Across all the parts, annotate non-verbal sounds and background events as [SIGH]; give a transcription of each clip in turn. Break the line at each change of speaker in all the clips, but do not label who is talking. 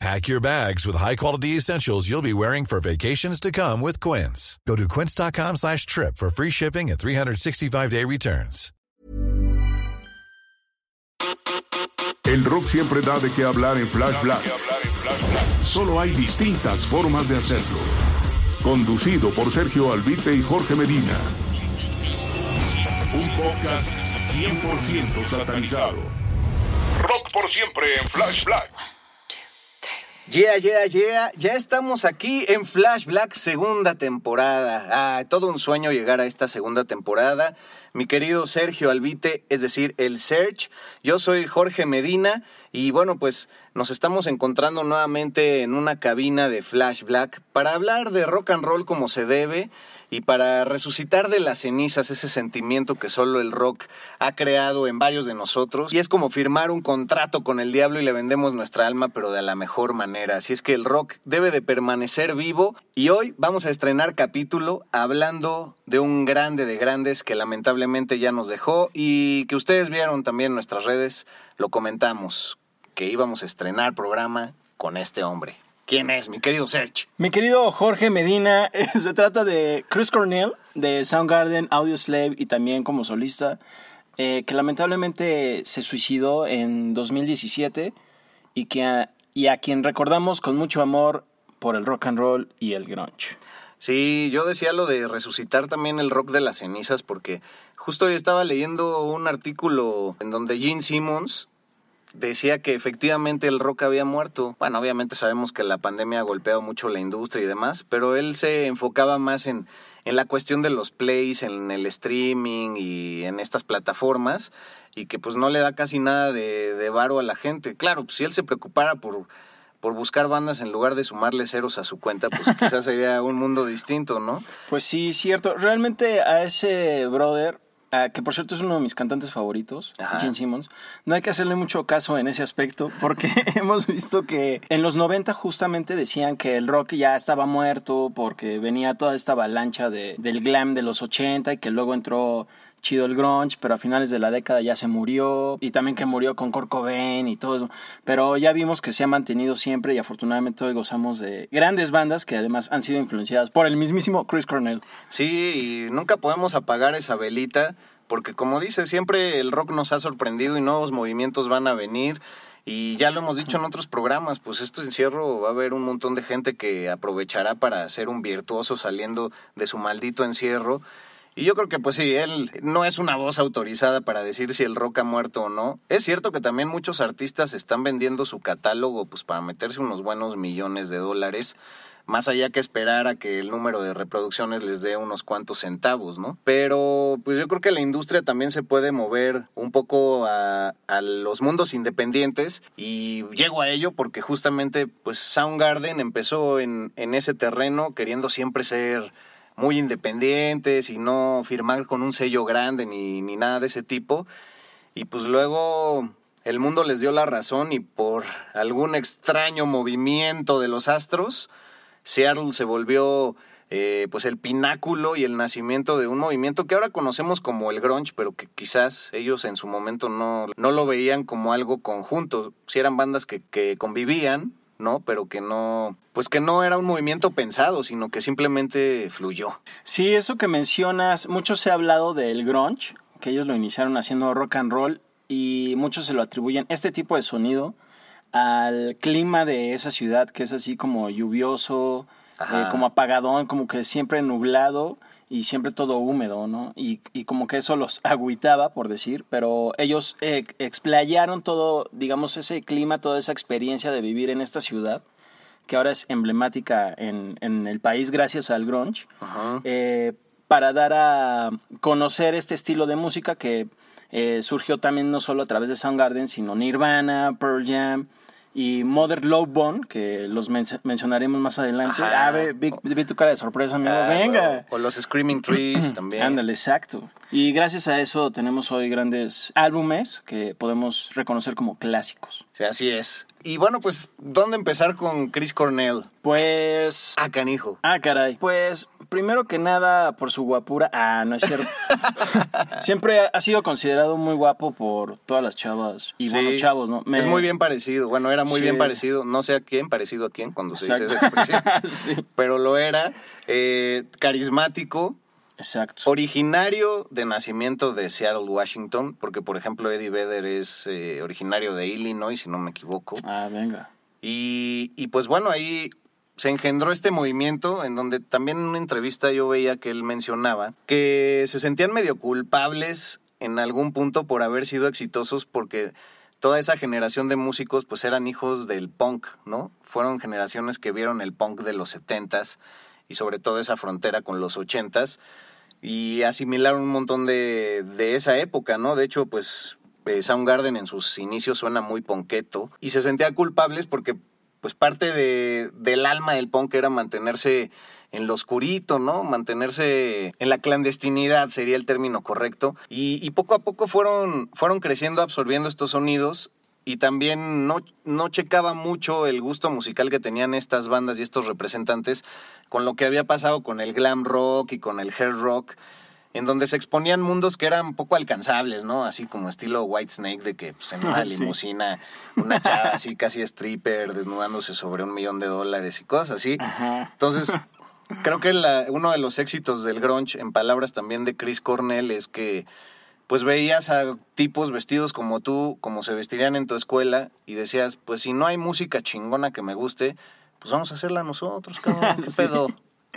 Pack your bags with high-quality essentials you'll be wearing for vacations to come with Quince. Go to quince.com slash trip for free shipping and 365-day returns.
El rock siempre da de qué hablar en Flash Black. Solo hay distintas formas de hacerlo. Conducido por Sergio Albite y Jorge Medina. Un podcast 100% satanizado. Rock por siempre en Flash Black.
Yeah, yeah, yeah. Ya estamos aquí en Flash Black segunda temporada. Ah, todo un sueño llegar a esta segunda temporada. Mi querido Sergio Albite, es decir, el Search. Yo soy Jorge Medina y bueno, pues nos estamos encontrando nuevamente en una cabina de Flash Black para hablar de rock and roll como se debe y para resucitar de las cenizas ese sentimiento que solo el rock ha creado en varios de nosotros. Y es como firmar un contrato con el diablo y le vendemos nuestra alma, pero de la mejor manera. Así es que el rock debe de permanecer vivo. Y hoy vamos a estrenar capítulo hablando de un grande de grandes que lamentablemente ya nos dejó y que ustedes vieron también en nuestras redes, lo comentamos, que íbamos a estrenar programa con este hombre. ¿Quién es, mi querido Serge?
Mi querido Jorge Medina, [LAUGHS] se trata de Chris Cornell, de Soundgarden, Audioslave y también como solista, eh, que lamentablemente se suicidó en 2017 y, que a, y a quien recordamos con mucho amor por el rock and roll y el grunge.
Sí, yo decía lo de resucitar también el rock de las cenizas porque justo hoy estaba leyendo un artículo en donde Gene Simmons decía que efectivamente el rock había muerto. Bueno, obviamente sabemos que la pandemia ha golpeado mucho la industria y demás, pero él se enfocaba más en, en la cuestión de los plays, en el streaming y en estas plataformas, y que pues no le da casi nada de, de varo a la gente. Claro, pues si él se preocupara por por buscar bandas en lugar de sumarle ceros a su cuenta, pues quizás sería un mundo distinto, ¿no? [LAUGHS]
Pues sí, cierto. Realmente a ese brother Ah, que por cierto es uno de mis cantantes favoritos,
Ajá.
Gene Simmons. No hay que hacerle mucho caso en ese aspecto porque [LAUGHS] hemos visto que en los 90 justamente decían que el rock ya estaba muerto porque venía toda esta avalancha de, del glam de los 80 y que luego entró chido el grunge, pero a finales de la década ya se murió y también que murió con Kurt Cobain y todo eso. Pero ya vimos que se ha mantenido siempre y afortunadamente hoy gozamos de grandes bandas que además han sido influenciadas por el mismísimo Chris Cornell.
Sí, y nunca podemos apagar esa velita porque como dice, siempre el rock nos ha sorprendido y nuevos movimientos van a venir. Y ya lo hemos dicho en otros programas, pues este encierro va a haber un montón de gente que aprovechará para ser un virtuoso saliendo de su maldito encierro. Y yo creo que pues sí, él no es una voz autorizada para decir si el rock ha muerto o no. Es cierto que también muchos artistas están vendiendo su catálogo pues para meterse unos buenos millones de dólares, más allá que esperar a que el número de reproducciones les dé unos cuantos centavos, ¿no? Pero pues yo creo que la industria también se puede mover un poco a, a los mundos independientes y llego a ello porque justamente pues Soundgarden empezó en, en ese terreno queriendo siempre ser muy independientes y no firmar con un sello grande ni, ni nada de ese tipo. Y pues luego el mundo les dio la razón y por algún extraño movimiento de los astros, Seattle se volvió eh, pues el pináculo y el nacimiento de un movimiento que ahora conocemos como el grunge, pero que quizás ellos en su momento no, no lo veían como algo conjunto. Si eran bandas que, que convivían, ¿no? Pero que no, pues que no era un movimiento pensado, sino que simplemente fluyó.
Sí, eso que mencionas, mucho se ha hablado del grunge, que ellos lo iniciaron haciendo rock and roll y muchos se lo atribuyen este tipo de sonido al clima de esa ciudad que es así como lluvioso, eh, como apagadón, como que siempre nublado y siempre todo húmedo, ¿no? Y, y como que eso los [LAUGHS] agüitaba, por decir, pero ellos eh, explayaron todo, digamos, ese clima, toda esa experiencia de vivir en esta ciudad, que ahora es emblemática en, en el país gracias al grunge, eh, para dar a conocer este estilo de música que eh, surgió también no solo a través de Soundgarden, sino Nirvana, Pearl Jam, y Mother Love Bone, que los men- mencionaremos más adelante.
Ajá.
Ah, ve, vi, vi tu cara de sorpresa, amigo.
Ah,
Venga.
O, o los Screaming Trees [CLEARS THROAT] también.
Ándale, exacto. Y gracias a eso tenemos hoy grandes álbumes que podemos reconocer como clásicos.
Sí, así es. Y bueno, pues, ¿dónde empezar con Chris Cornell?
Pues...
Ah, canijo.
Ah, caray. Pues, primero que nada, por su guapura. Ah, no es cierto. [LAUGHS] Siempre ha- sido considerado muy guapo por todas las chavas. Y bueno,
Sí.
chavos, ¿no? Me-
Es muy bien parecido. Bueno, era muy
Sí.
bien parecido. No sé a quién, parecido a quién cuando se dice esa expresión. [LAUGHS]
sí.
Pero lo era. eh, carismático.
Exacto.
Originario de nacimiento de Seattle, Washington. Porque, por ejemplo, Eddie Vedder es eh, originario de Illinois, si no me equivoco.
Ah, venga.
Y, y pues bueno, ahí se engendró este movimiento en donde también en una entrevista yo veía que él mencionaba que se sentían medio culpables en algún punto por haber sido exitosos porque toda esa generación de músicos pues eran hijos del punk, ¿no? Fueron generaciones que vieron el punk de los 70s y sobre todo esa frontera con los 80s y asimilaron un montón de, de esa época, ¿no? De hecho, pues eh, Soundgarden en sus inicios suena muy ponqueto y se sentían culpables porque pues parte de, del alma del punk era mantenerse en lo oscurito, ¿no? Mantenerse en la clandestinidad sería el término correcto. Y, y poco a poco fueron, fueron creciendo, absorbiendo estos sonidos y también no, no checaba mucho el gusto musical que tenían estas bandas y estos representantes con lo que había pasado con el glam rock y con el hair rock, en donde se exponían mundos que eran poco alcanzables, ¿no? Así como estilo White Snake, de que pues, en una [LAUGHS] limusina, una chava así casi stripper, desnudándose sobre un millón de dólares y cosas así.
Ajá.
Entonces, [LAUGHS] creo que la- uno de los éxitos del grunge, en palabras también de Chris Cornell, es que pues veías a tipos vestidos como tú, como se vestirían en tu escuela, y decías, pues si no hay música chingona que me guste, pues vamos a hacerla nosotros, [LAUGHS] cabrón, ¿qué
Sí.
pedo?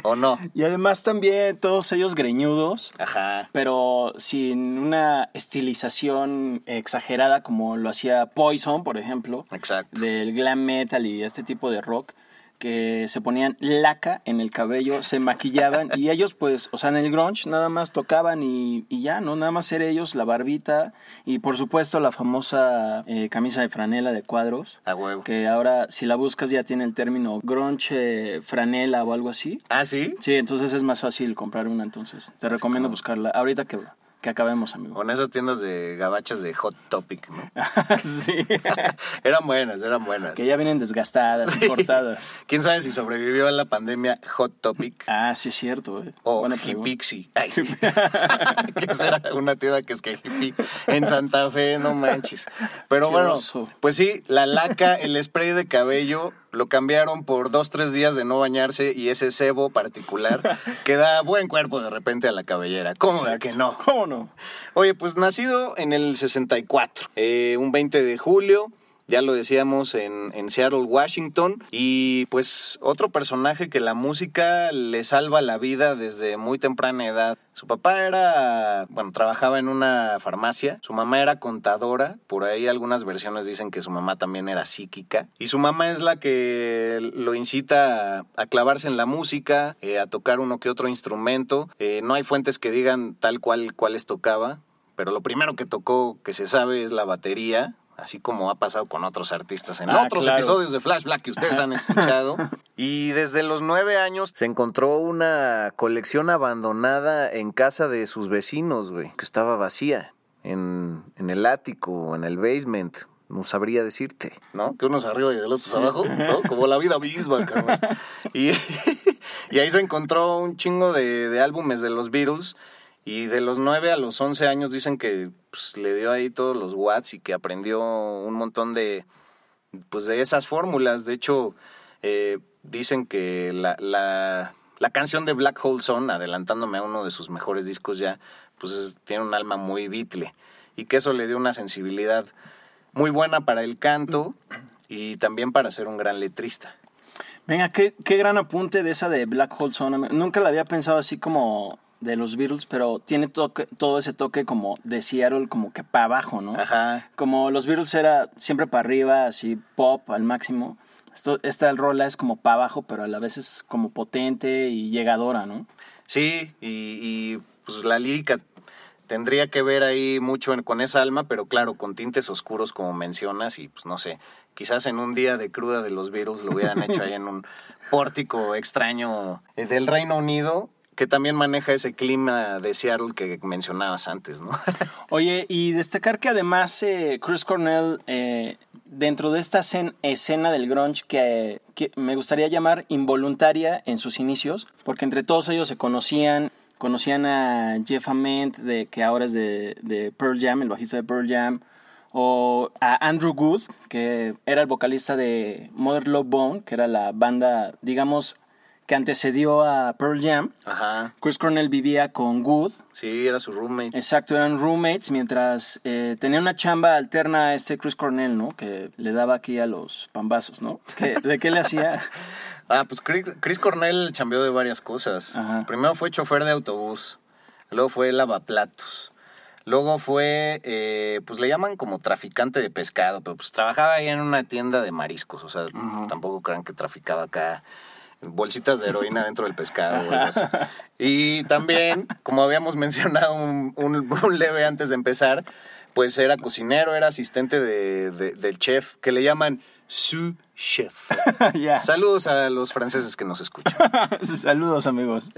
¿O no?
Y además también todos ellos greñudos,
Ajá.
pero sin una estilización exagerada como lo hacía Poison, por ejemplo,
Exacto.
del glam metal y este tipo de rock, que se ponían laca en el cabello, se maquillaban y ellos pues, o sea, en el grunge nada más tocaban y, y ya, ¿no? Nada más ser ellos, la barbita y por supuesto la famosa eh, camisa de franela de cuadros.
A huevo.
Que ahora, si la buscas, ya tiene el término grunge, eh, franela o algo así.
¿Ah, sí?
Sí, entonces es más fácil comprar una, entonces. Te recomiendo buscarla. Ahorita que, que acabemos, amigo.
Con esas tiendas de gabachas de Hot Topic, ¿no? [LAUGHS]
sí. [LAUGHS]
eran buenas, eran buenas.
que ya vienen desgastadas, y cortadas. [LAUGHS]
¿Quién sabe si sobrevivió a la pandemia Hot Topic?
Ah, sí es cierto. eh.
O. Hipixi. Sí. que esa era una tienda que es que hippie en Santa Fe, no manches. Pero
Qué
bueno,
oso.
pues sí, la laca, el spray de cabello, lo cambiaron por dos, tres días de no bañarse y ese cebo particular [LAUGHS] que da buen cuerpo de repente a la cabellera. ¿Cómo de que no?
¿Cómo no?
Oye, pues nacido en el 64, eh, un 20 de julio, ya lo decíamos, en, Seattle, Washington, y pues otro personaje que la música le salva la vida desde muy temprana edad. Su papá era, bueno, trabajaba en una farmacia, su mamá era contadora, por ahí algunas versiones dicen que su mamá también era psíquica, y su mamá es la que lo incita a, a clavarse en la música, eh, a tocar uno que otro instrumento. Eh, no hay fuentes que digan tal cual cuáles tocaba, pero lo primero que tocó que se sabe es la batería, así como ha pasado con otros artistas en
Ah,
otros
claro.
episodios de Flash Black que ustedes han [LAUGHS] escuchado. y desde los nueve años se encontró una colección abandonada en casa de sus vecinos, güey, que estaba vacía, en, en el ático, en el basement. No sabría decirte, ¿no? Que unos arriba y de los otros abajo, ¿no? Como la vida misma, [LAUGHS] cabrón. Y, [LAUGHS] y ahí se encontró un chingo de, de álbumes de los Beatles. Y de los 9 a los 11 años dicen que pues, le dio ahí todos los watts y que aprendió un montón de, pues, de esas fórmulas. De hecho, eh, dicen que la, la, la canción de Black Hole Sun, adelantándome a uno de sus mejores discos ya, pues es- tiene un alma muy Beatle. Y que eso le dio una sensibilidad muy buena para el canto y también para ser un gran letrista.
Venga, qué, qué gran apunte de esa de Black Hole Sun. Nunca la había pensado así como de los Beatles, pero tiene toque, todo ese toque como de Seattle, como que para abajo, ¿no?
Ajá.
Como los Beatles era siempre para arriba, así pop al máximo. Esto, esta rola es como para abajo, pero a la vez es como potente y llegadora, ¿no?
Sí, y, y, pues la lírica tendría que ver ahí mucho en- con esa alma, pero claro, con tintes oscuros como mencionas y pues no sé, quizás en un día de cruda de los Beatles lo hubieran hecho ahí en un pórtico extraño eh, del Reino Unido que también maneja ese clima de Seattle que mencionabas antes, ¿no? [LAUGHS]
Oye, y destacar que además eh, Chris Cornell, eh, dentro de esta escen- escena del grunge que, que me gustaría llamar involuntaria en sus inicios, porque entre todos ellos se conocían, conocían a Jeff Ament, de, que ahora es de, de Pearl Jam, el bajista de Pearl Jam, o a Andrew Good, que era el vocalista de Mother Love Bone, que era la banda, digamos, que antecedió a Pearl Jam.
Ajá.
Chris Cornell vivía con Good,
Sí, era su roommate.
Exacto, eran roommates mientras eh, tenía una chamba alterna a este Chris Cornell, ¿no? Que le daba aquí a los pambazos, ¿no? ¿Qué- ¿De qué le hacía? [LAUGHS]
Ah, pues Chris, Cornell cambió de varias cosas.
Ajá.
Primero fue chofer de autobús, luego fue lavaplatos, luego fue, eh, pues le llaman como traficante de pescado, pero pues trabajaba ahí en una tienda de mariscos, o sea, tampoco crean que traficaba acá bolsitas de heroína [LAUGHS] dentro del pescado. o algo así. Y también, como habíamos [LAUGHS] mencionado un, un- un leve antes de empezar, pues era cocinero, era asistente de- de- del chef, que le llaman su chef. [LAUGHS] Saludos a los franceses que nos escuchan.
Saludos, amigos.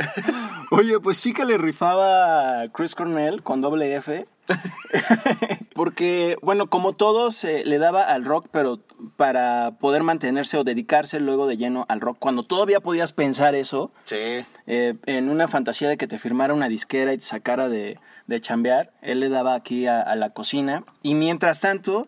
Oye, pues sí que le rifaba Chris Cornell con doble F. [LAUGHS] Porque, bueno, como todos, eh, le daba al rock, pero para poder mantenerse o dedicarse luego de lleno al rock, cuando todavía podías pensar eso,
Sí.
eh, en una fantasía de que te firmara una disquera y te sacara de, de chambear, él le daba aquí a, a la cocina y mientras tanto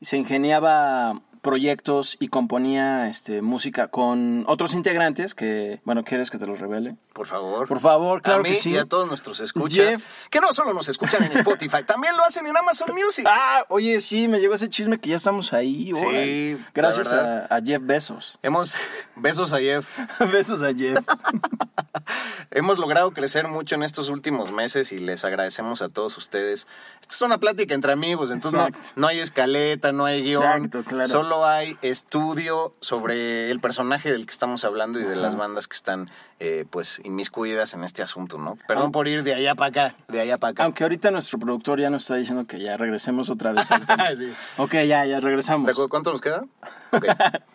se ingeniaba proyectos y componía este, música con otros integrantes que, bueno, ¿quieres que te los revele?
Por favor.
Por favor, claro
a mí
que sí.
y a todos nuestros escuchas.
Jeff.
Que no solo nos escuchan en Spotify, también lo hacen en Amazon Music. [LAUGHS]
Ah, oye, sí, me llegó ese chisme que ya estamos ahí.
Sí,
Gracias a, a Jeff Bezos.
Hemos, besos a Jeff. [LAUGHS]
Besos a Jeff. [LAUGHS]
Hemos logrado crecer mucho en estos últimos meses y les agradecemos a todos ustedes. Esta es una plática entre amigos, entonces no, no hay escaleta, no hay guion.
Exacto, claro.
Solo hay estudio sobre el personaje del que estamos hablando y de las bandas que están eh, pues inmiscuidas en este asunto, ¿no? Perdón por ir de allá para acá, de allá para acá.
Aunque ahorita nuestro productor ya nos está diciendo que ya regresemos otra vez al [LAUGHS] tema.
Sí.
Ok, ya, ya regresamos.
¿Cuánto nos queda? [LAUGHS] Ok.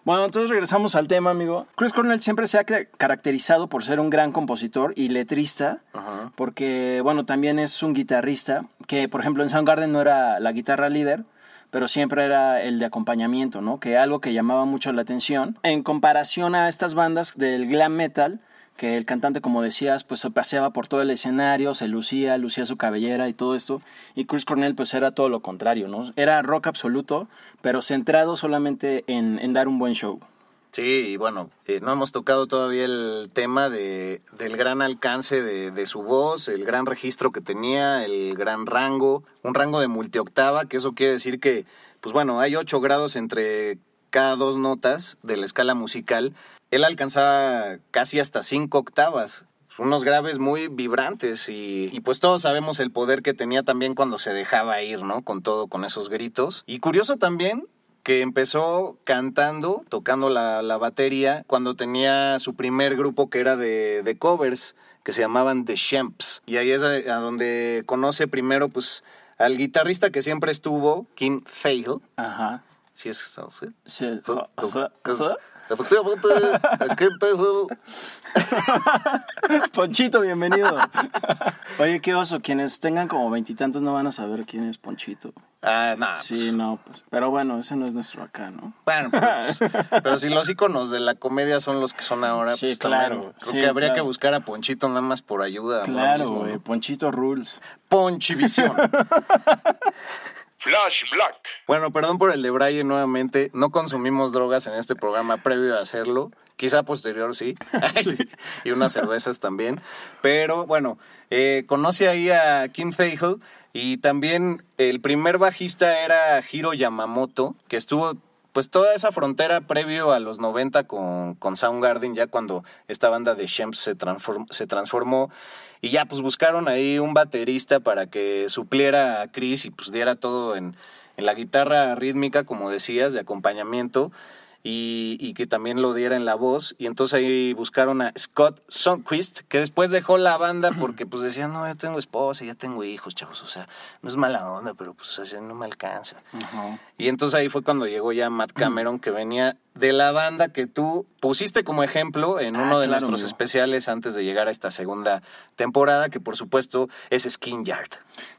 Bueno, entonces regresamos al tema, amigo. Chris Cornell siempre se ha ca- caracterizado por ser un gran compositor y letrista,
Ajá.
porque, bueno, también es un guitarrista, que, por ejemplo, en Soundgarden no era la guitarra líder, pero siempre era el de acompañamiento, ¿no? Que algo que llamaba mucho la atención. En comparación a estas bandas del glam metal, que el cantante, como decías, pues se paseaba por todo el escenario, se lucía, lucía su cabellera y todo esto. Y Chris Cornell, pues era todo lo contrario, ¿no? Era rock absoluto, pero centrado solamente en, en dar un buen show.
Sí, y bueno, eh, no hemos tocado todavía el tema de, del gran alcance de, su voz, el gran registro que tenía, el gran rango, un rango de multioctava, que eso quiere decir que, pues bueno, hay ocho grados entre cada dos notas de la escala musical. Él alcanzaba casi hasta cinco octavas, unos graves muy vibrantes y, y pues todos sabemos el poder que tenía también cuando se dejaba ir, ¿no? Con todo, con esos gritos. Y curioso también que empezó cantando, tocando la, la batería, cuando tenía su primer grupo que era de, de covers, que se llamaban The Shemps. Y ahí es a, a donde conoce primero, pues, al guitarrista que siempre estuvo, Kim Thale.
Ajá.
¿Sí es ¿sí?
Sí. [LAUGHS] Ponchito, bienvenido. [LAUGHS] Oye, qué oso. Quienes tengan como veintitantos no van a saber quién es Ponchito.
Ah, no.
Sí, no, pues. Pero bueno, ese no es nuestro acá, ¿no?
Bueno, pero, pues, [LAUGHS] pero si los iconos de la comedia son los que son ahora,
Sí,
pues
claro,
también creo
sí,
que habría
claro.
que buscar a Ponchito nada más por ayuda.
Claro,
mismo,
güey.
¿no?
Ponchito Rules.
Ponchivisión. [LAUGHS]
Flash Black.
bueno, perdón por el de Brian nuevamente. No consumimos drogas en este programa previo a hacerlo. Quizá posterior sí. [LAUGHS] y unas cervezas también. Pero bueno, eh, conoce ahí a Kim Thale y también el primer bajista era Hiro Yamamoto, que estuvo pues toda esa frontera previo a los 90 con, con Soundgarden, ya cuando esta banda de Shemps se, transform- se transformó. Y ya pues buscaron ahí un baterista para que supliera a Chris y pues diera todo en, en la guitarra rítmica, como decías, de acompañamiento y, y, que también lo diera en la voz. Y entonces ahí buscaron a Scott Sundquist, que después dejó la banda porque pues decía, no, yo tengo esposa, ya tengo hijos, chavos, o sea, no es mala onda, pero pues así no me alcanza. Uh -huh. Y entonces ahí fue cuando llegó ya Matt Cameron, que venía de la banda que tú pusiste como ejemplo en
Ah,
uno de
claro,
nuestros
amigo.
especiales antes de llegar a esta segunda temporada, que por supuesto es Skin Yard.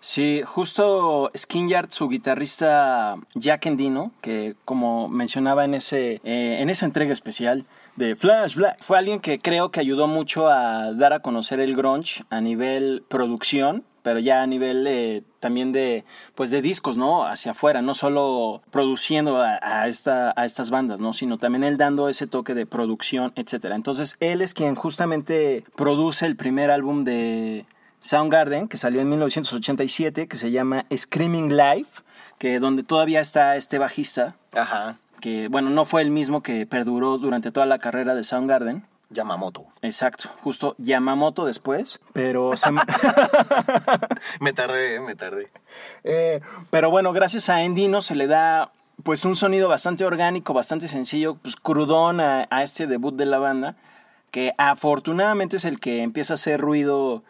Sí, justo Skinyard, su guitarrista Jack Endino, que como mencionaba en, ese, eh, en esa entrega especial de Flash Black, fue alguien que creo que ayudó mucho a dar a conocer el grunge a nivel producción, pero ya a nivel eh, también de pues de discos, ¿no? Hacia afuera, no solo produciendo a, a, esta, a estas bandas, ¿no? Sino también él dando ese toque de producción, etcétera. Entonces, él es quien justamente produce el primer álbum de Soundgarden, que salió en 1987, que se llama Screaming Life, que donde todavía está este bajista,
Ajá.
que bueno, no fue el mismo que perduró durante toda la carrera de Soundgarden.
Yamamoto.
Exacto, justo Yamamoto después, pero se... [LAUGHS] [LAUGHS]
me tardé, me tardé.
Eh, pero bueno, gracias a Endino se le da pues un sonido bastante orgánico, bastante sencillo, pues crudón a, a este debut de la banda, que afortunadamente es el que empieza a hacer ruido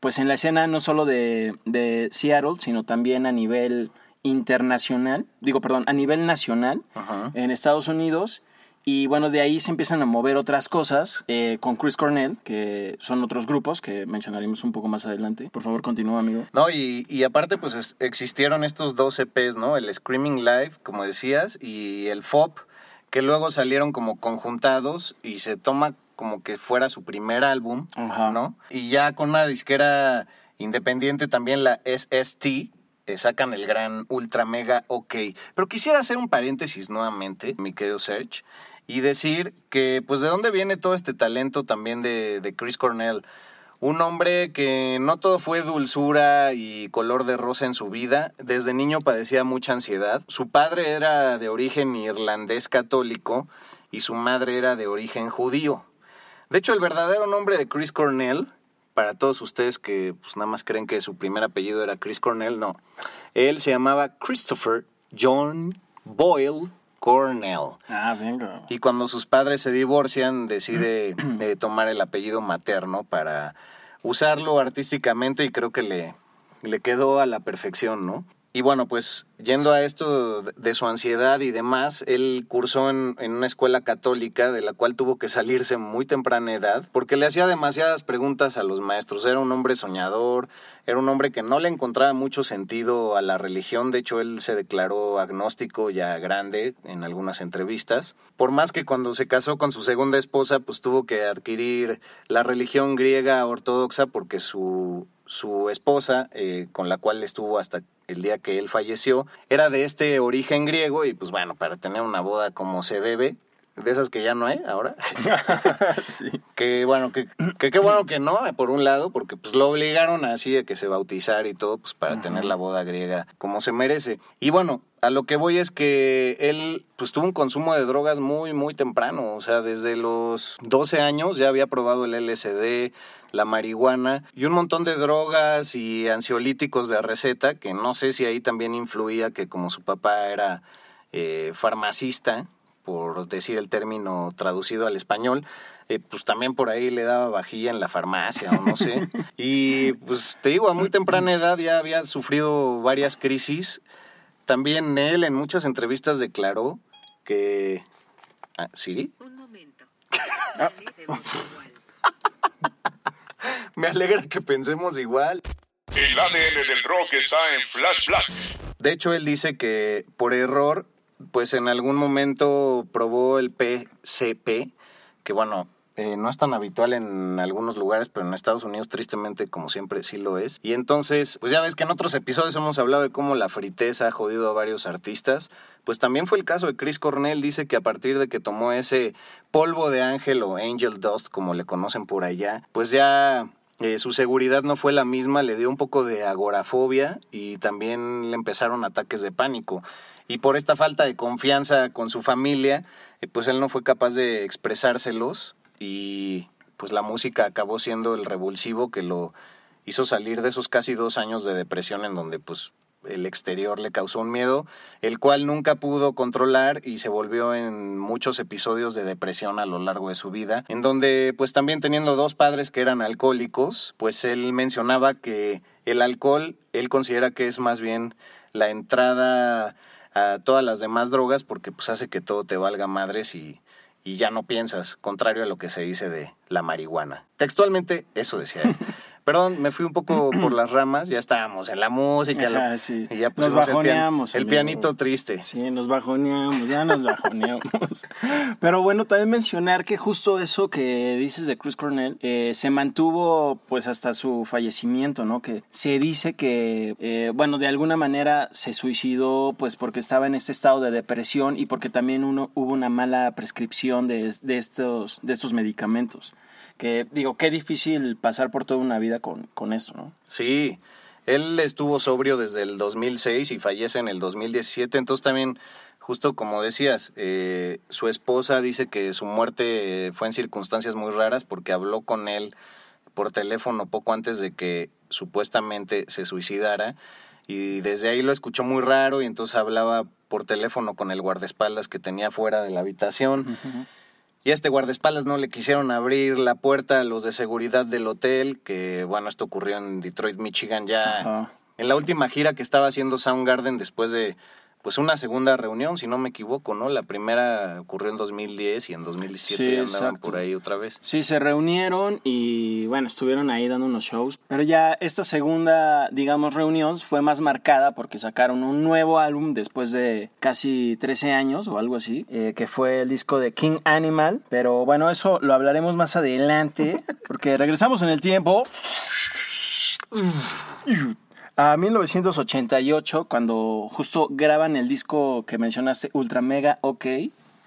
pues en la escena no solo de, de Seattle, sino también a nivel internacional, digo, perdón, a nivel nacional
Ajá.
en Estados Unidos. Y bueno, de ahí se empiezan a mover otras cosas eh, con Chris Cornell, que son otros grupos que mencionaremos un poco más adelante. Por favor, continúa, amigo.
No, y, y aparte, pues es- existieron estos dos EPs, ¿no? El Screaming Live, como decías, y el FOP, que luego salieron como conjuntados y se toma como que fuera su primer álbum,
Ajá.
¿no? Y ya con una disquera independiente también, la SST, eh, sacan el gran Ultra Mega OK. Pero quisiera hacer un paréntesis nuevamente, mi querido Serge, y decir que, pues, ¿de dónde viene todo este talento también de, de Chris Cornell? Un hombre que no todo fue dulzura y color de rosa en su vida. Desde niño padecía mucha ansiedad. Su padre era de origen irlandés católico y su madre era de origen judío. De hecho, el verdadero nombre de Chris Cornell, para todos ustedes que pues, nada más creen que su primer apellido era Chris Cornell, no. Él se llamaba Christopher John Boyle Cornell.
Ah, venga.
Y cuando sus padres se divorcian, decide [CLEARS THROAT] eh, tomar el apellido materno para usarlo artísticamente y creo que le, le quedó a la perfección, ¿no? Y bueno, pues yendo a esto de- su ansiedad y demás, él cursó en, en una escuela católica de la cual tuvo que salirse muy temprana edad porque le hacía demasiadas preguntas a los maestros. Era un hombre soñador, era un hombre que no le encontraba mucho sentido a la religión. De hecho, él se declaró agnóstico ya grande en algunas entrevistas. Por más que cuando se casó con su segunda esposa, pues tuvo que adquirir la religión griega ortodoxa porque su su esposa, eh, con la cual estuvo hasta el día que él falleció, era de este origen griego y pues bueno, para tener una boda como se debe, de esas que ya no hay ahora, [LAUGHS]
sí.
que bueno, que, que qué bueno que no, por un lado, porque pues lo obligaron así a que se bautizara y todo, pues para tener la boda griega como se merece. Y bueno, a lo que voy es que él pues tuvo un consumo de drogas muy, muy temprano, o sea, desde los 12 años ya había probado el LSD, la marihuana y un montón de drogas y ansiolíticos de receta, que no sé si ahí también influía que como su papá era eh, farmacista, por decir el término traducido al español, eh, pues también por ahí le daba vajilla en la farmacia o no sé. [LAUGHS] Y pues te digo, a muy temprana edad ya había sufrido varias crisis. También él en muchas entrevistas declaró que... Ah, ¿Sí?
Un momento. [LAUGHS]
Ah.
Me alegra que pensemos igual.
El ADN del rock está en Flash Black.
De hecho, él dice que por error, pues en algún momento probó el PCP, que bueno, eh, no es tan habitual en algunos lugares, pero en Estados Unidos tristemente, como siempre, sí lo es. Y entonces, pues ya ves que en otros episodios hemos hablado de cómo la friteza ha jodido a varios artistas. Pues también fue el caso de Chris Cornell, dice que a partir de que tomó ese polvo de ángel o angel dust, como le conocen por allá, pues ya eh, su seguridad no fue la misma, le dio un poco de agorafobia y también le empezaron ataques de pánico. Y por esta falta de confianza con su familia, eh, pues él no fue capaz de expresárselos y pues la música acabó siendo el revulsivo que lo hizo salir de esos casi dos años de depresión en donde pues el exterior le causó un miedo, el cual nunca pudo controlar y se volvió en muchos episodios de depresión a lo largo de su vida, en donde pues también teniendo dos padres que eran alcohólicos, pues él mencionaba que el alcohol, él considera que es más bien la entrada a todas las demás drogas porque pues hace que todo te valga madres y, y ya no piensas, contrario a lo que se dice de la marihuana. Textualmente, eso decía él. [LAUGHS] Perdón, me fui un poco [CLEARS THROAT] por las ramas, ya estábamos en la música.
Ajá,
lo-
sí.
Y ya
Nos
pusimos el pian-
bajoneamos,
El, pianito triste.
Sí, nos bajoneamos, ya nos bajoneamos. [LAUGHS] Pero bueno, también mencionar que justo eso que dices de Chris Cornell eh, se mantuvo pues hasta su fallecimiento, ¿no? Que se dice que, eh, bueno, de alguna manera se suicidó pues porque estaba en este estado de depresión y porque también uno, hubo una mala prescripción de, de estos, de estos medicamentos. Que digo, qué difícil pasar por toda una vida con, con esto, ¿no?
Sí, él estuvo sobrio desde el 2006 y fallece en el 2017, entonces también, justo como decías, eh, su esposa dice que su muerte fue en circunstancias muy raras porque habló con él por teléfono poco antes de que supuestamente se suicidara y desde ahí lo escuchó muy raro y entonces hablaba por teléfono con el guardaespaldas que tenía fuera de la habitación. Y a este guardaespaldas no le quisieron abrir la puerta a los de seguridad del hotel, que bueno, esto ocurrió en Detroit, Michigan, ya
Ajá.
en la última gira que estaba haciendo Soundgarden después de pues una segunda reunión, si no me equivoco, ¿no? La primera ocurrió en 2010 y en 2017
Sí,
andaban
exacto.
por ahí otra vez.
Sí, se reunieron y bueno, estuvieron ahí dando unos shows. Pero ya esta segunda, digamos, reunión fue más marcada porque sacaron un nuevo álbum después de casi 13 años o algo así, eh, que fue el disco de King Animal. Pero bueno, eso lo hablaremos más adelante porque regresamos en el tiempo. [LAUGHS] A 1988, cuando justo graban el disco que mencionaste, Ultra Mega OK,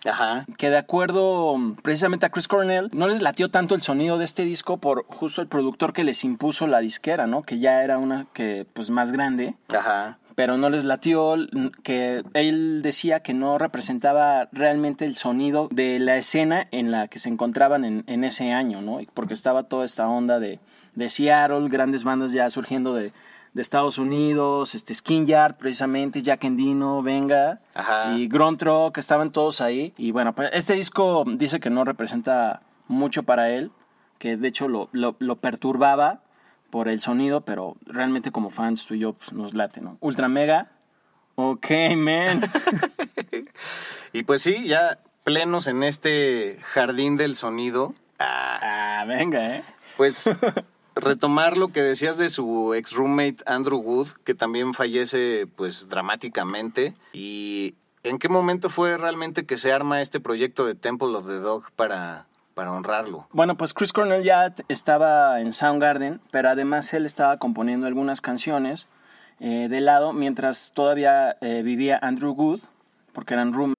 Ajá.
que de acuerdo mm, precisamente a Chris Cornell, no les latió tanto el sonido de este disco por justo el productor que les impuso la disquera, ¿no? Que ya era una que pues más grande,
Ajá.
pero no les latió que él decía que no representaba realmente el sonido de la escena en la que se encontraban en, en ese año, ¿no? Porque estaba toda esta onda de, de Seattle, grandes bandas ya surgiendo de, de Estados Unidos, este Skin Yard precisamente, Jack Endino, Venga,
Ajá.
y Grunt Rock, estaban todos ahí. Y bueno, pues este disco dice que no representa mucho para él, que de hecho lo, lo, lo perturbaba por el sonido, pero realmente como fans tú y yo pues, nos late, ¿no? Ultra Mega, ok, man. [LAUGHS]
Y pues sí, ya plenos en este jardín del sonido. Ah,
ah, venga, ¿eh?
Pues [LAUGHS] retomar lo que decías de su ex roommate Andrew Wood, que también fallece pues dramáticamente. ¿Y en qué momento fue realmente que se arma este proyecto de Temple of the Dog para, para honrarlo?
Bueno, pues Chris Cornell ya estaba en Soundgarden, pero además él estaba componiendo algunas canciones eh, de lado mientras todavía eh, vivía Andrew Wood, porque eran roommates.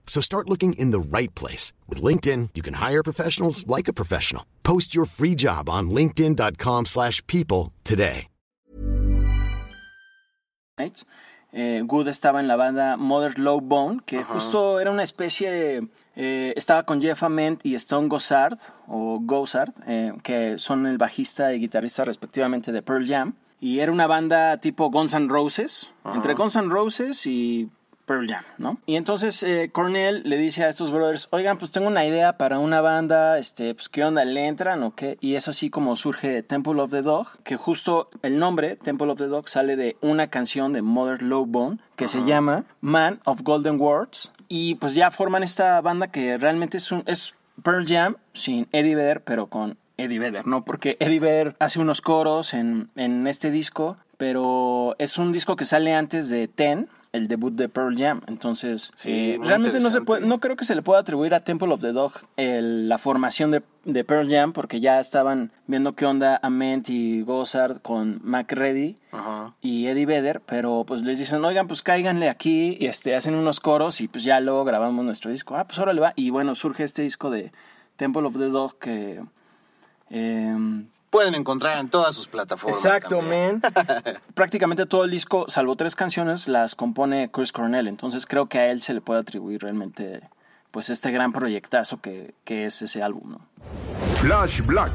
So start looking in the right place. With LinkedIn, you can hire professionals like a professional. Post your free job on linkedin.com/people slash people today.
Nights. Eh, Good estaba en la banda Mother Low Bone, que justo era una especie. eh, estaba con Jeff Ament y Stone Gossard, o Gossard, eh, que son el bajista y guitarrista respectivamente de Pearl Jam. Y era una banda tipo Guns N' Roses, entre Guns N' Roses y Pearl Jam, ¿no? Y entonces eh, Cornell le dice a estos brothers, oigan, pues tengo una idea para una banda, este, pues qué onda, ¿le entran o qué? Y es así como surge Temple of the Dog, que justo el nombre, Temple of the Dog, sale de una canción de Mother Low Bone, que se llama Man of Golden Words. Y pues ya forman esta banda que realmente es, un, es Pearl Jam sin Eddie Vedder, pero con Eddie Vedder, ¿no? Porque Eddie Vedder hace unos coros en, en este disco, pero es un disco que sale antes de Ten, el debut de Pearl Jam. Entonces,
Sí,
eh, realmente no se puede, no creo que se le pueda atribuir a Temple of the Dog el- la formación de, de Pearl Jam, porque ya estaban viendo qué onda Ament y Gossard con McReady
Ajá.
y Eddie Vedder, pero pues les dicen, oigan, pues cáiganle aquí, y este, hacen unos coros y pues ya luego grabamos nuestro disco. Ah, pues ahora le va. Y bueno, surge este disco de Temple of the Dog que... em,
Pueden encontrar en todas sus plataformas.
Exacto,
también.
man. [LAUGHS] Prácticamente todo el disco, salvo tres canciones, las compone Chris Cornell. Entonces creo que a él se le puede atribuir realmente pues este gran proyectazo que, que es ese álbum, ¿no?
Flash Black.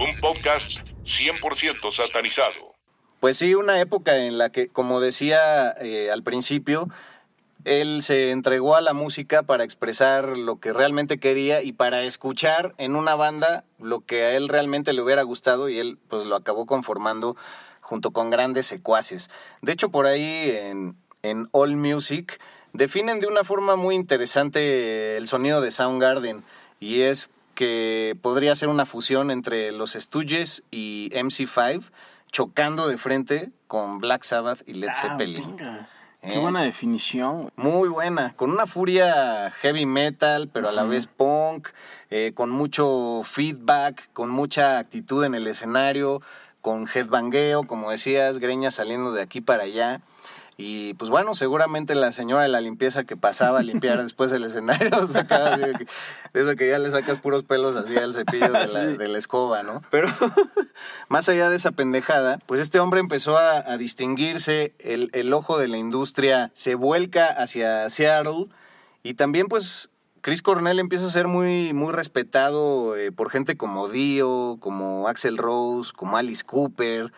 Un podcast 100% satanizado.
Pues sí, una época en la que, como decía eh, al principio, él se entregó a la música para expresar lo que realmente quería y para escuchar en una banda lo que a él realmente le hubiera gustado y él pues lo acabó conformando junto con grandes secuaces. De hecho, por ahí en, en All Music definen de una forma muy interesante el sonido de Soundgarden y es que podría ser una fusión entre los Stooges y MC5 chocando de frente con Black Sabbath y Led
Ah,
Zeppelin.
venga.
¿Eh?
Qué buena definición.
Muy buena, con una furia heavy metal, pero a la vez punk, eh, con mucho feedback, con mucha actitud en el escenario, con headbangueo, como decías, greñas saliendo de aquí para allá. Y pues bueno, seguramente la señora de la limpieza que pasaba a limpiar [LAUGHS] después del escenario sacaba de, eso que ya le sacas puros pelos así al cepillo de la,
Sí.
de la escoba, ¿no? Pero [LAUGHS] más allá de esa pendejada, pues este hombre empezó a, a distinguirse, el, el ojo de la industria se vuelca hacia Seattle y también pues Chris Cornell empieza a ser muy, muy respetado eh, por gente como Dio, como Axel Rose, como Alice Cooper,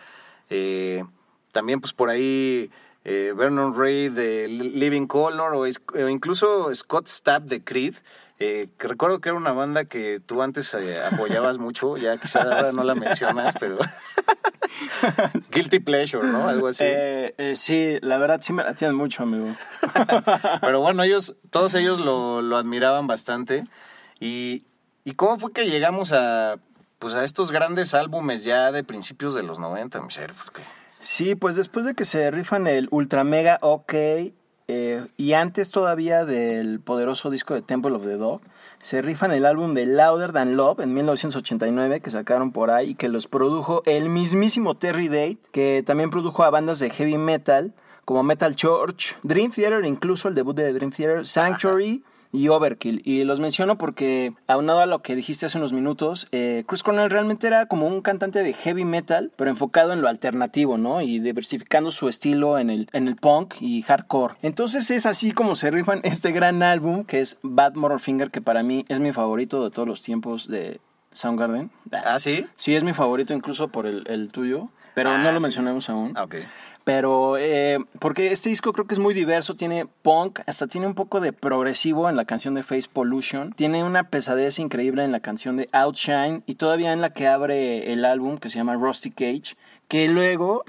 eh, también pues por ahí eh, Vernon Ray de Li- Living Color o, incluso Scott Stapp de Creed. eh, que recuerdo que era una banda que tú antes eh, apoyabas [LAUGHS] mucho, ya quizás ahora no la mencionas, pero [LAUGHS] Guilty Pleasure, ¿no? Algo así.
Eh, sí, la verdad sí me la tienen mucho, amigo. [LAUGHS]
Pero bueno, ellos, todos ellos lo, lo admiraban bastante. Y, ¿Y cómo fue que llegamos a, pues a estos grandes álbumes ya de principios de los 90, mi ser? Porque
Sí, pues después de que se rifan el Ultra Mega OK eh, y antes todavía del poderoso disco de Temple of the Dog, se rifan el álbum de Louder Than Love en 1989 que sacaron por ahí y que los produjo el mismísimo Terry Date, que también produjo a bandas de heavy metal como Metal Church, Dream Theater, incluso el debut de Dream Theater, Sanctuary y Overkill. Y los menciono porque, aunado a lo que dijiste hace unos minutos, eh, Chris Cornell realmente era como un cantante de heavy metal, pero enfocado en lo alternativo, ¿no? Y diversificando su estilo en el, en el punk y hardcore. Entonces es así como se rifan [LAUGHS] este gran álbum que es Bad Motorfinger, que para mí es mi favorito de todos los tiempos de Soundgarden.
¿Ah, sí?
Sí, es mi favorito incluso por el, el tuyo, pero
Ah,
no lo
sí.
mencionamos aún.
Ah, ok.
Pero, eh, porque este disco creo que es muy diverso, tiene punk, hasta tiene un poco de progresivo en la canción de Face Pollution, tiene una pesadez increíble en la canción de Outshine y todavía en la que abre el álbum que se llama Rusty Cage, que luego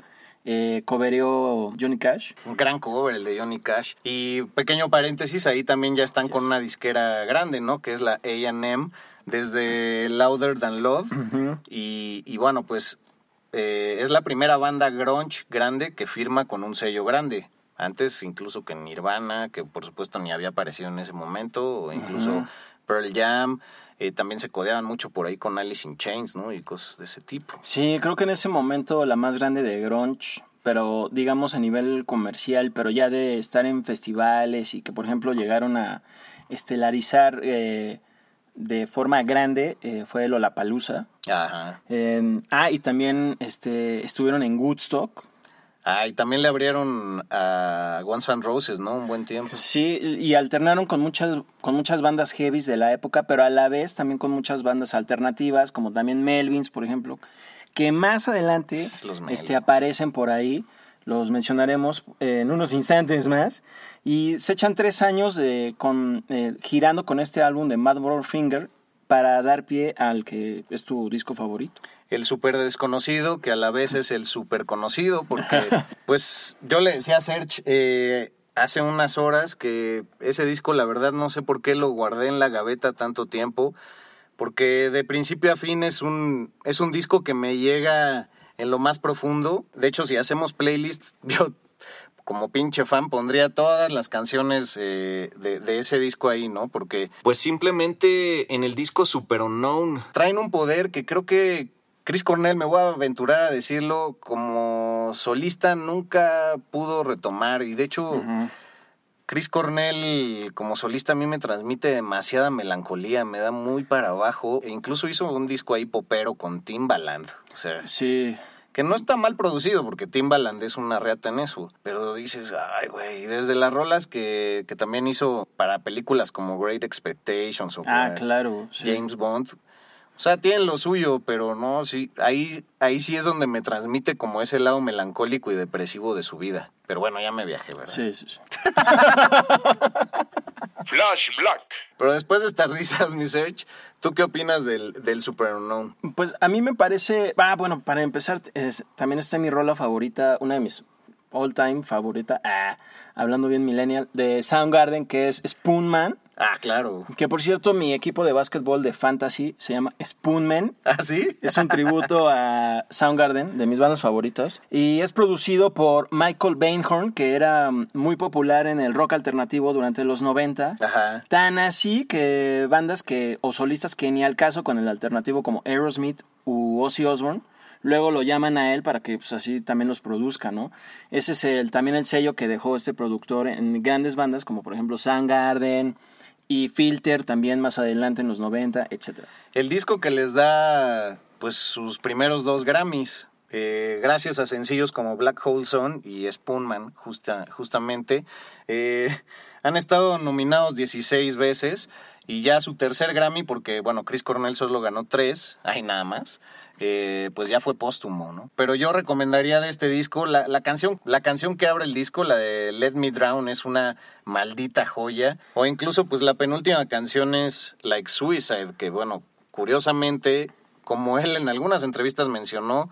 eh, Johnny Cash.
Un gran cover el de Johnny Cash. Y pequeño paréntesis, ahí también ya están con una disquera grande, ¿no? Que es la AM, desde Louder Than Love. y, y bueno, pues eh, es la primera banda grunge grande que firma con un sello grande. Antes incluso que Nirvana, que por supuesto ni había aparecido en ese momento, o incluso Pearl Jam. eh, también se codeaban mucho por ahí con Alice in Chains, ¿no? Y cosas de ese tipo.
Sí, creo que en ese momento la más grande de grunge pero digamos a nivel comercial, pero ya de estar en festivales y que por ejemplo llegaron a estelarizar eh, de forma grande eh, fue Lollapalooza.
Ajá.
En- ah, y también este, estuvieron en Woodstock.
Ah, y también le abrieron a Guns N' Roses, ¿no? Un buen tiempo.
Sí, y alternaron con muchas, con muchas bandas heavies de la época, pero a la vez también con muchas bandas alternativas, como también Melvins, por ejemplo, que más adelante este, aparecen por ahí. Los mencionaremos eh, en unos instantes más. Y se echan tres años con, eh, girando con este álbum de Mad Finger para dar pie al que es tu disco favorito.
El súper desconocido, que a la vez es el súper conocido, porque, [LAUGHS] pues, yo le decía a Serge eh, hace unas horas que ese disco, la verdad, no sé por qué lo guardé en la gaveta tanto tiempo, porque de principio a fin es un, es un disco que me llega en lo más profundo. De hecho, si hacemos playlists, [LAUGHS] yo como pinche fan pondría todas las canciones eh, de, de ese disco ahí, ¿no? Porque pues simplemente en el disco Super Unknown traen un poder que creo que Chris Cornell, me voy a aventurar a decirlo, como solista nunca pudo retomar y de hecho... Chris Cornell como solista a mí me transmite demasiada melancolía, me da muy para abajo e incluso hizo un disco ahí popero con Timbaland, o sea,
Sí,
que no está mal producido porque Timbaland es una reata en eso, pero dices, ay güey, desde las rolas que, que también hizo para películas como Great Expectations o
ah, claro. sí.
James Bond, o sea, tienen lo suyo, pero no, sí, ahí, ahí sí es donde me transmite como ese lado melancólico y depresivo de su vida. Pero bueno, ya me viajé, ¿verdad?
Sí, sí, sí. [LAUGHS]
Flash Black.
Pero después de estas risas, mi Serge, ¿tú qué opinas del, del Super Unknown?
Pues a mí me parece. Ah, bueno, para empezar, es- también está mi rola favorita, una de mis all time favorita, ah, hablando bien millennial, de Soundgarden, que es Spoonman.
Ah, claro.
Que por cierto, mi equipo de básquetbol de fantasy se llama Spoonman.
¿Ah, sí?
Es un tributo a Soundgarden, de mis bandas favoritas. Y es producido por Michael Bainhorn, que era mm, muy popular en el rock alternativo durante los 90.
Ajá.
Tan así que bandas que, o solistas que ni al caso con el alternativo como Aerosmith u Ozzy Osbourne, luego lo llaman a él para que pues, así también los produzca, ¿no? Ese es el, también el sello que dejó este productor en grandes bandas como por ejemplo Soundgarden y Filter también más adelante en los 90, etcétera.
El disco que les da, pues, sus primeros dos Grammys, eh, gracias a sencillos como Black Hole Sun y Spoonman, justa, justamente, eh, han estado nominados 16 veces y ya su tercer Grammy, porque, bueno, Chris Cornell solo ganó tres, hay nada más, eh, pues ya fue póstumo, ¿no? Pero yo recomendaría de este disco, la, la canción, la canción que abre el disco, la de Let Me Drown, es una maldita joya, o incluso, pues, la penúltima canción es Like Suicide, que, bueno, curiosamente, como él en algunas entrevistas mencionó,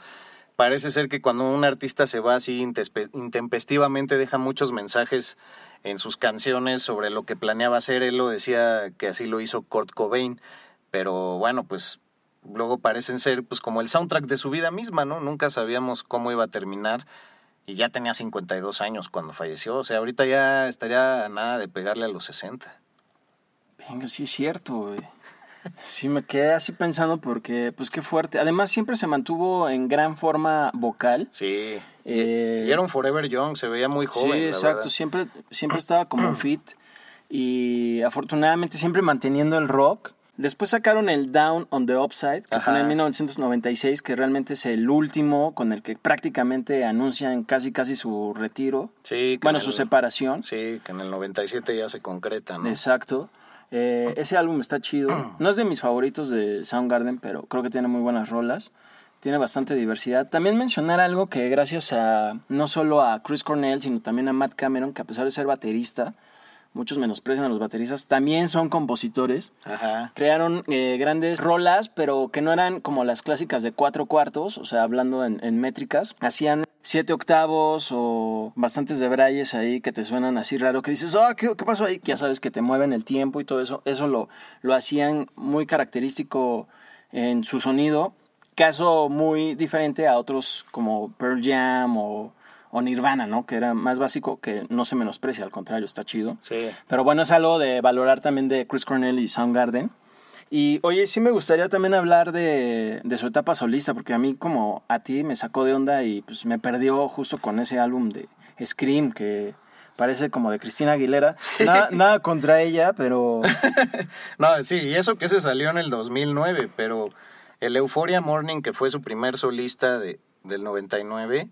parece ser que cuando un artista se va así intempestivamente deja muchos mensajes en sus canciones sobre lo que planeaba hacer. Él lo decía que así lo hizo Kurt Cobain, pero bueno, pues luego parecen ser pues como el soundtrack de su vida misma, ¿no? Nunca sabíamos cómo iba a terminar y ya tenía 52 años cuando falleció, o sea, ahorita ya estaría nada de pegarle a los 60.
Venga, sí es cierto, güey. Sí, me quedé así pensando porque, pues qué fuerte. Además, siempre se mantuvo en gran forma vocal.
Sí.
Eh,
y era un Forever Young, se veía muy joven.
sí, exacto.
verdad.
Siempre, siempre estaba como [CLEARS THROAT] fit. Y afortunadamente siempre manteniendo el rock. Después sacaron el Down on the Upside, que fue en
Ajá.
1996, que realmente es el último con el que prácticamente anuncian casi casi su retiro.
Sí,
Bueno,
en
su
el-
separación.
Sí, que en el 97 ya se concreta, ¿no?
Exacto. Eh, ese álbum está chido. [CLEARS THROAT] No es de mis favoritos de Soundgarden, pero creo que tiene muy buenas rolas. Tiene bastante diversidad. También mencionar algo que gracias a no solo a Chris Cornell, sino también a Matt Cameron, que a pesar de ser baterista, muchos menosprecian a los bateristas, también son compositores.
Ajá.
Crearon eh, grandes rolas, pero que no eran como las clásicas de cuatro cuartos, o sea, hablando en, en métricas. Hacían siete octavos o bastantes de brayes ahí que te suenan así raro, que dices, oh, ¿qué, qué pasó ahí? Ya sabes que te mueven el tiempo y todo eso. Eso lo, lo hacían muy característico en su sonido. Caso muy diferente a otros como Pearl Jam o, o Nirvana, ¿no? Que era más básico, que no se menosprecia, al contrario, está chido.
Sí.
Pero bueno, es algo de valorar también de Chris Cornell y Soundgarden. Y oye, sí me gustaría también hablar de, de su etapa solista, porque a mí como a ti me sacó de onda y pues me perdió justo con ese álbum de Scream que parece como de Cristina Aguilera. Nada, nada contra ella, pero... [LAUGHS]
No, sí, y eso que se salió en el 2009, pero el Euphoria Morning, que fue su primer solista de, del 99,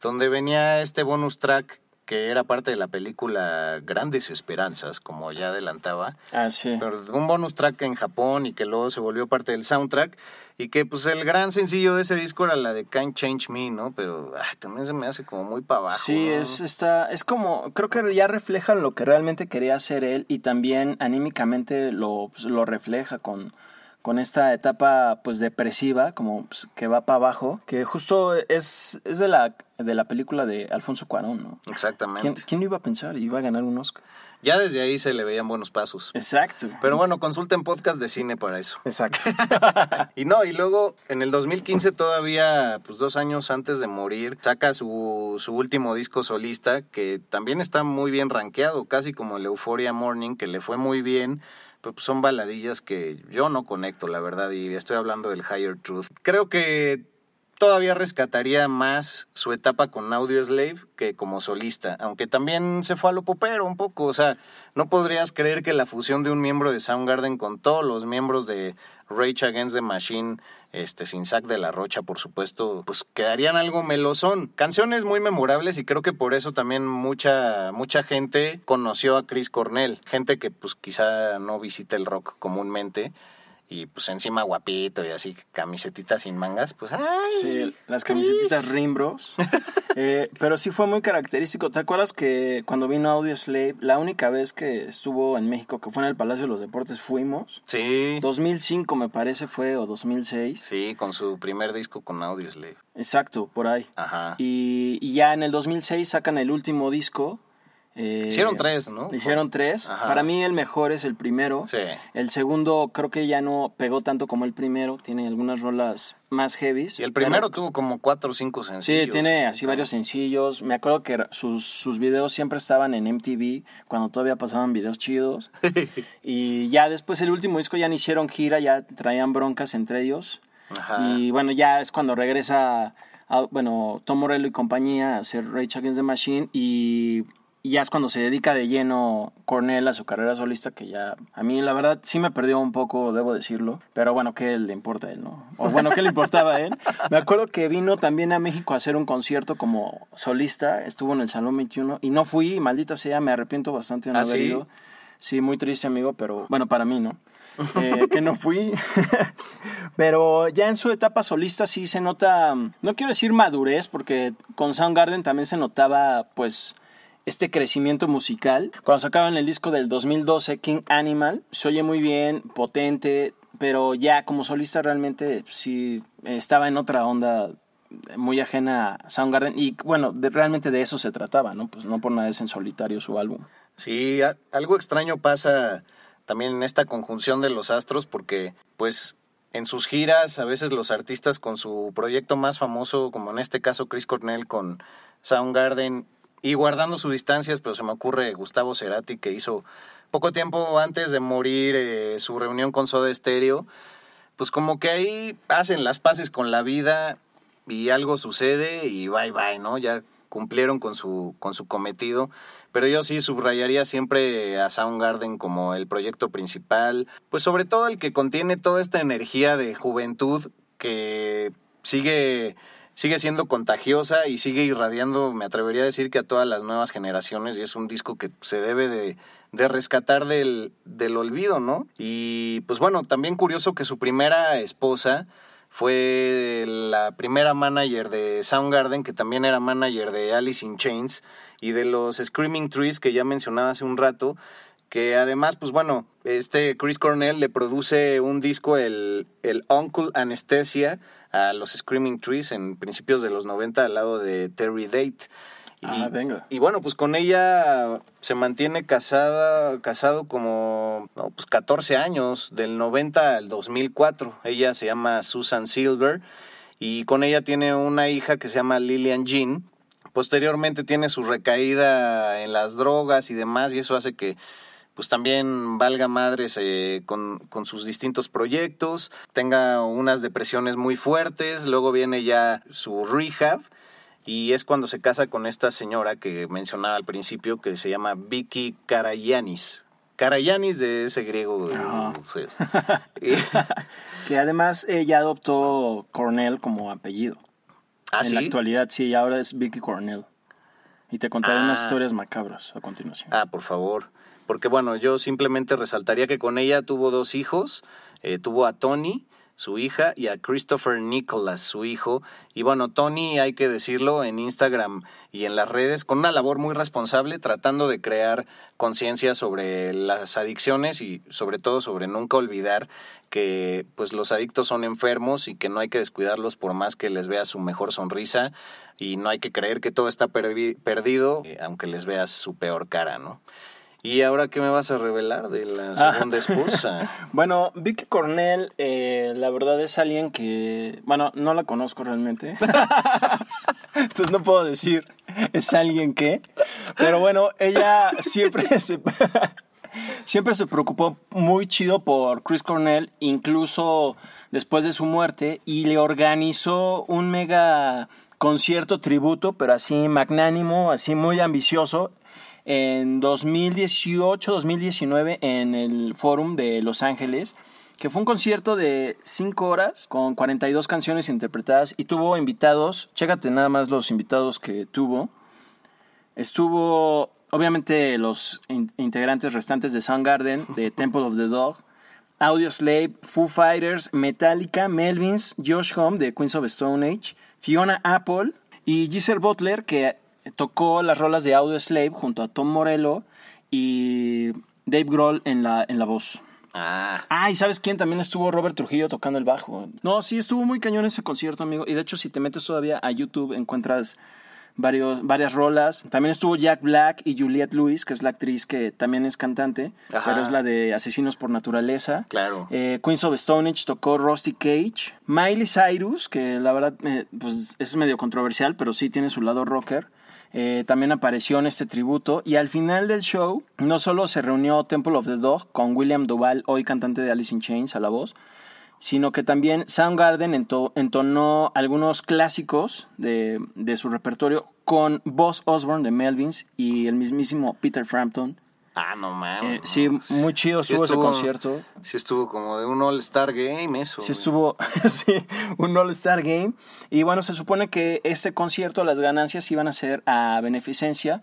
donde venía este bonus track que era parte de la película Grandes Esperanzas, como ya adelantaba.
Ah, sí.
Pero un bonus track en Japón y que luego se volvió parte del soundtrack. Y que pues el gran sencillo de ese disco era la de Can't Change Me, ¿no? Pero ah, también se me hace como muy para abajo.
Sí,
¿no?
es, está, es como, creo que ya reflejan lo que realmente quería hacer él y también anímicamente lo, pues, lo refleja con, con esta etapa pues depresiva, como pues, que va para abajo, que justo es, es de, la, de la película de Alfonso Cuarón, ¿no?
Exactamente.
¿Quién, ¿Quién iba a pensar? Iba a ganar un Oscar.
Ya desde ahí se le veían buenos pasos.
Exacto.
Pero bueno, consulten podcast de cine para eso.
Exacto. [LAUGHS]
Y no, y luego en el 2015 todavía, pues dos años antes de morir, saca su, su último disco solista, que también está muy bien rankeado, casi como el Euphoria Morning, que le fue muy bien, son baladillas que yo no conecto, la verdad, y estoy hablando del Higher Truth. Creo que todavía rescataría más su etapa con Audio Slave que como solista, aunque también se fue a lo popero un poco, o sea, no podrías creer que la fusión de un miembro de Soundgarden con todos los miembros de Rage Against the Machine, este, sin Zack de la Rocha, por supuesto, pues quedarían algo melosón. Canciones muy memorables y creo que por eso también mucha, mucha gente conoció a Chris Cornell, gente que pues quizá no visita el rock comúnmente y pues encima guapito y así camisetita sin mangas, pues ¡ay!
Sí, las camisetitas
Chris!
Rimbros. [LAUGHS] Eh, pero sí fue muy característico. ¿Te acuerdas que cuando vino Audio Slave, la única vez que estuvo en México, que fue en el Palacio de los Deportes, fuimos?
Sí,
2005 me parece fue, o 2006.
sí, con su primer disco con Audioslave.
Exacto, por ahí.
Ajá.
Y, y ya en el 2006 sacan el último disco. Eh,
Hicieron tres, ¿no?
Hicieron tres.
Ajá.
Para mí el mejor es el primero.
Sí.
El segundo creo que ya no pegó tanto como el primero. Tiene algunas rolas más heavies.
Y el primero
Pero-
tuvo como cuatro o cinco sencillos.
Sí, tiene así varios sencillos. Me acuerdo que sus, sus videos siempre estaban en MTV, cuando todavía pasaban videos chidos. [LAUGHS] y ya después el último disco ya no hicieron gira, ya traían broncas entre ellos.
Ajá.
Y bueno, ya es cuando regresa, a- bueno, Tom Morello y compañía a hacer Rage Against the Machine y, y ya es cuando se dedica de lleno Cornell a su carrera solista, que ya a mí la verdad sí me perdió un poco, debo decirlo, pero bueno, ¿qué le importa a él, no? O bueno, ¿qué le importaba a él? [LAUGHS] Me acuerdo que vino también a México a hacer un concierto como solista, estuvo en el Salón 21 y no fui, maldita sea, me arrepiento bastante de no
¿Ah,
haber
sí?
ido. Sí, muy triste, amigo, pero bueno, para mí, ¿no? [LAUGHS] Eh, que no fui. [LAUGHS] pero ya en su etapa solista sí se nota, no quiero decir madurez, porque con Soundgarden también se notaba, pues, este crecimiento musical. Cuando sacaban el disco del 2012, King Animal, se oye muy bien, potente, pero ya como solista realmente sí estaba en otra onda muy ajena a Soundgarden y bueno, realmente de eso se trataba, ¿no? Pues no por nada es en solitario su álbum.
Sí, algo extraño pasa también en esta conjunción de los astros porque pues en sus giras a veces los artistas con su proyecto más famoso, como en este caso Chris Cornell con Soundgarden y guardando sus distancias, pero se me ocurre Gustavo Cerati que hizo poco tiempo antes de morir eh, su reunión con Soda Stereo, pues como que ahí hacen las paces con la vida y algo sucede y bye bye, ¿no? Ya cumplieron con su, con su cometido. Pero yo sí subrayaría siempre a Soundgarden como el proyecto principal, pues sobre todo el que contiene toda esta energía de juventud que sigue, sigue siendo contagiosa y sigue irradiando, me atrevería a decir que a todas las nuevas generaciones y es un disco que se debe de, de rescatar del, del olvido, ¿no? Y pues bueno, también curioso que su primera esposa fue la primera manager de Soundgarden, que también era manager de Alice in Chains y de los Screaming Trees que ya mencionaba hace un rato, que además, pues bueno, este Chris Cornell le produce un disco, el, el Uncle Anesthesia, a los Screaming Trees en principios de los 90 al lado de Terry Date. Y,
Ah, venga.
y bueno, pues con ella se mantiene casada, casado como no, pues 14 años, del 90 al 2004. Ella se llama Susan Silver y con ella tiene una hija que se llama Lillian Jean. Posteriormente tiene su recaída en las drogas y demás y eso hace que pues también valga madres eh, con, con sus distintos proyectos, tenga unas depresiones muy fuertes, luego viene ya su rehab y es cuando se casa con esta señora que mencionaba al principio que se llama Vicky Karayanis. Karayanis de ese griego. Sí. [LAUGHS]
Que además ella adoptó Cornell como apellido.
¿Ah,
en
sí?
la actualidad, sí, ahora es Vicky Cornell. Y te contaré
Ah.
unas historias macabras a continuación.
Ah, por favor. Porque bueno, yo simplemente resaltaría que con ella tuvo dos hijos. Eh, tuvo a Tony, su hija, y a Christopher Nicholas, su hijo. Y bueno, Tony, hay que decirlo, en Instagram y en las redes, con una labor muy responsable, tratando de crear conciencia sobre las adicciones y sobre todo sobre nunca olvidar que pues los adictos son enfermos y que no hay que descuidarlos por más que les veas su mejor sonrisa y no hay que creer que todo está perdido, eh, aunque les veas su peor cara, ¿no? ¿Y ahora qué me vas a revelar de la
Ah.
segunda [LAUGHS] esposa?
Bueno, Vicky Cornell, eh, la verdad es alguien que, bueno, no la conozco realmente. [LAUGHS] Entonces no puedo decir es alguien que, pero bueno, ella siempre [LAUGHS] se, siempre se preocupó muy chido por Chris Cornell, incluso después de su muerte, y le organizó un mega concierto tributo, pero así magnánimo, así muy ambicioso, en 2018-2019 en el Forum de Los Ángeles, que fue un concierto de 5 horas con 42 canciones interpretadas y tuvo invitados, chécate nada más los invitados que tuvo. Estuvo, obviamente, los in- integrantes restantes de Soundgarden, de [LAUGHS] Temple of the Dog, Audioslave, Foo Fighters, Metallica, Melvins, Josh Homme de Queens of Stone Age, Fiona Apple y Giselle Butler, que tocó las rolas de Audioslave junto a Tom Morello y Dave Grohl en la, en la voz.
Ah,
Ah, y ¿sabes quién? También estuvo Robert Trujillo tocando el bajo. No, sí, estuvo muy cañón ese concierto, amigo. Y de hecho, si te metes todavía a YouTube, encuentras varios, varias rolas. También estuvo Jack Black y Juliette Lewis, que es la actriz que también es cantante,
Ajá.
pero es la de Asesinos por Naturaleza.
Claro.
Eh, Queens of Stone Age tocó Rusty Cage. Miley Cyrus, que la verdad eh, pues es medio controversial, pero sí tiene su lado rocker. Eh, también apareció en este tributo y al final del show no solo se reunió Temple of the Dog con William Duval, hoy cantante de Alice in Chains a la voz, sino que también Soundgarden ento- entonó algunos clásicos de, de su repertorio con Boss Osborne de Melvins y el mismísimo Peter Frampton.
Ah, no mames.
Eh, sí, muy chido
Sí
estuvo, ese concierto.
Sí estuvo como de un All-Star Game eso.
Sí
güey.
estuvo [LAUGHS] sí, un All-Star Game. Y bueno, se supone que este concierto, las ganancias iban a ser a beneficencia.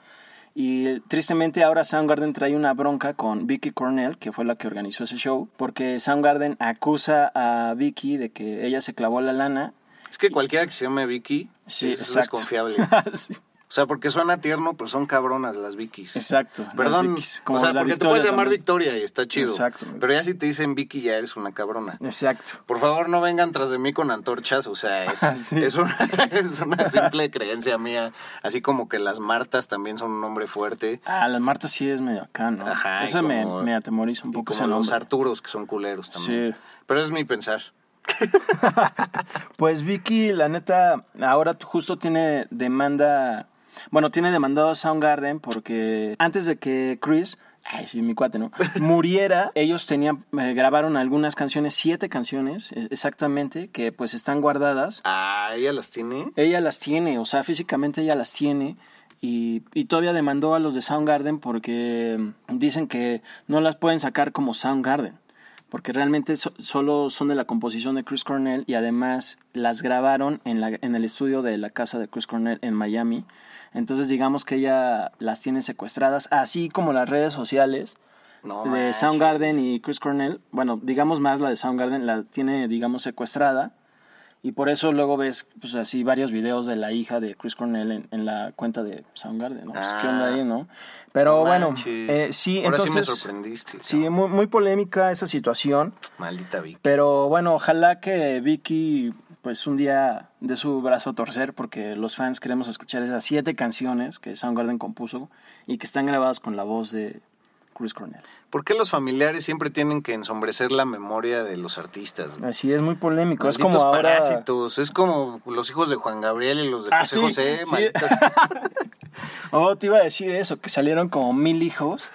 Y tristemente ahora Soundgarden trae una bronca con Vicky Cornell, que fue la que organizó ese show, porque Soundgarden acusa a Vicky de que ella se clavó la lana.
Es que cualquiera que se llame Vicky
Sí,
es
exacto.
desconfiable. [LAUGHS]
Sí,
sea, porque suena tierno, pero son cabronas las Vickys.
exacto. las
Perdón,
Vickys, como
o sea, porque te puedes llamar
también.
Victoria y está chido.
Exacto.
Pero ya si te dicen Vicky ya eres una cabrona.
Exacto.
Por favor, no vengan tras de mí con antorchas, o sea, es, [LAUGHS]
Ah, sí.
es una, [LAUGHS] es una simple creencia mía. Así como que las Martas también son un nombre fuerte.
Ah, la Marta sí es medio acá, ¿no?
Ajá, y
Eso me,
como-
me atemoriza un
Y
poco
como
ese
los
nombre.
Arturos, que son culeros también.
Sí.
Pero es mi pensar. [LAUGHS]
Pues Vicky, la neta, ahora justo tiene demanda, bueno, tiene demandado a Soundgarden porque antes de que Chris, ay sí, mi cuate, ¿no? [LAUGHS] Muriera, ellos tenían, eh, grabaron algunas canciones, siete canciones eh, exactamente, que pues están guardadas.
Ah, ella las tiene.
Ella las tiene, o sea, físicamente ella las tiene. Y, y todavía demandó a los de Soundgarden porque mm, dicen que no las pueden sacar como Soundgarden. Porque realmente so- solo son de la composición de Chris Cornell y además las grabaron en, la, en el estudio de la casa de Chris Cornell en Miami. Entonces digamos que ella las tiene secuestradas, así como las redes sociales
No
de
manches.
Soundgarden y Chris Cornell. Bueno, digamos más la de Soundgarden, la tiene, digamos, secuestrada. Y por eso luego ves, pues así, varios videos de la hija de Chris Cornell en, en la cuenta de Soundgarden, ¿no? Pues, ¿qué onda
Ah.
ahí, no? Pero
No
bueno, eh, sí,
Ahora
entonces...
sí me sorprendiste.
Sí, muy, muy polémica esa situación.
Maldita Vicky.
Pero bueno, ojalá que Vicky, pues un día dé su brazo a torcer, porque los fans queremos escuchar esas siete canciones que Soundgarden compuso y que están grabadas con la voz de Chris Cornell.
¿Por qué los familiares siempre tienen que ensombrecer la memoria de los artistas?
Así es muy polémico. es como ahora.
parásitos. Es como los hijos de Juan Gabriel y los de
Ah,
José
sí,
José.
sí.
malditas- [LAUGHS]
Oh, te iba a decir eso, que salieron como mil hijos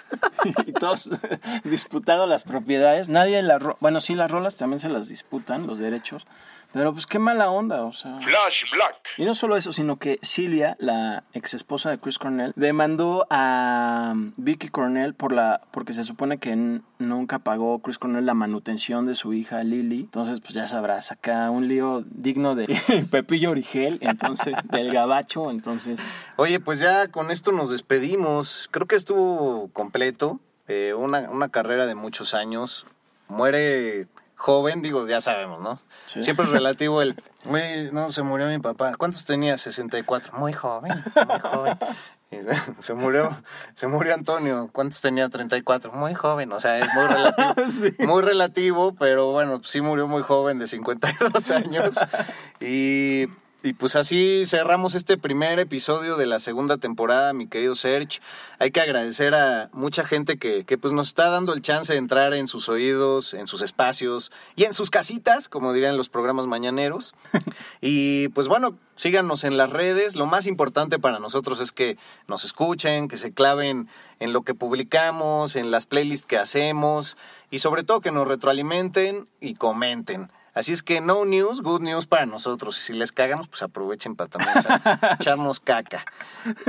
[LAUGHS] y todos [LAUGHS] disputando las propiedades. Nadie las... ro- Bueno, sí, las rolas también se las disputan, los derechos. Pero pues qué mala onda, o sea...
Flash Black.
Y no solo eso, sino que Silvia, la ex esposa de Chris Cornell, demandó a um, Vicky Cornell por la, porque se supone que nunca pagó Chris Cornell la manutención de su hija Lily. Entonces, pues ya sabrás, acá un lío digno de [LAUGHS] Pepillo Origel, entonces, [LAUGHS] del gabacho, entonces.
Oye, pues ya con esto nos despedimos. Creo que estuvo completo. eh, una, una carrera de muchos años. Muere joven, digo, ya sabemos, ¿no?
Sí.
Siempre es relativo el, [LAUGHS] güey, no, se murió mi papá. ¿Cuántos tenía? 64. Muy joven, muy joven. Y [LAUGHS] se murió, se murió Antonio. ¿Cuántos tenía? 34. Muy joven, o sea, es muy relativo. [LAUGHS] Muy relativo, pero bueno, sí murió muy joven, de 52 años. Y, y pues así cerramos este primer episodio de la segunda temporada, mi querido Serge. Hay que agradecer a mucha gente que, que pues nos está dando el chance de entrar en sus oídos, en sus espacios y en sus casitas, como dirían los programas mañaneros. [LAUGHS] Y pues bueno, síganos en las redes. Lo más importante para nosotros es que nos escuchen, que se claven en lo que publicamos, en las playlists que hacemos y sobre todo que nos retroalimenten y comenten. Así es que no news, good news para nosotros. Y si les cagamos, pues aprovechen para también echar- [LAUGHS] echarnos caca.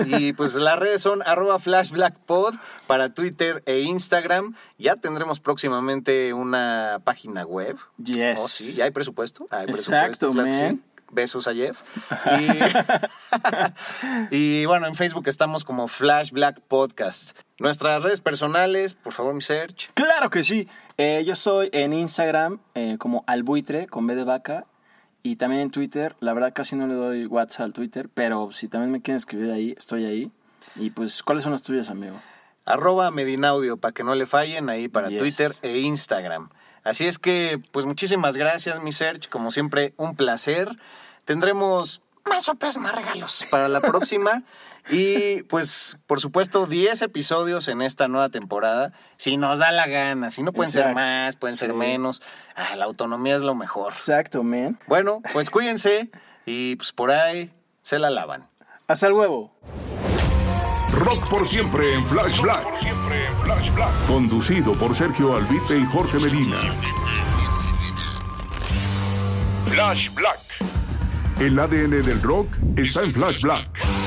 Y pues las redes son arroba flashblackpod para Twitter e Instagram. Ya tendremos próximamente una página web.
Yes.
Oh, sí, ya hay presupuesto. Hay
Exacto,
presupuesto, claro sí. Besos a Jeff. [LAUGHS] Y, [LAUGHS] y bueno, en Facebook estamos como Flash Black Podcast. Nuestras redes personales, por favor, mi search.
Claro que sí. Eh, yo soy en Instagram eh, como albuitre con B de vaca y también en Twitter. La verdad casi no le doy WhatsApp al Twitter, pero si también me quieren escribir ahí, estoy ahí. Y pues, ¿cuáles son las tuyas, amigo?
arroba Medinaudio para que no le fallen ahí para
Yes.
Twitter e Instagram. Así es que, pues muchísimas gracias, mi Serge. Como siempre, un placer. Tendremos más sorpresas, más regalos para la próxima. [LAUGHS] y pues, por supuesto, 10 episodios en esta nueva temporada. Si nos da la gana, si no pueden ser más, pueden ser menos. Ah, la autonomía es lo mejor.
Exacto, man.
Bueno, pues cuídense y pues por ahí se la lavan.
Hasta el huevo.
Rock por siempre en Flash Black. Conducido por Sergio Albite y Jorge Medina. Flash Black. El ADN del rock está en Flash Black.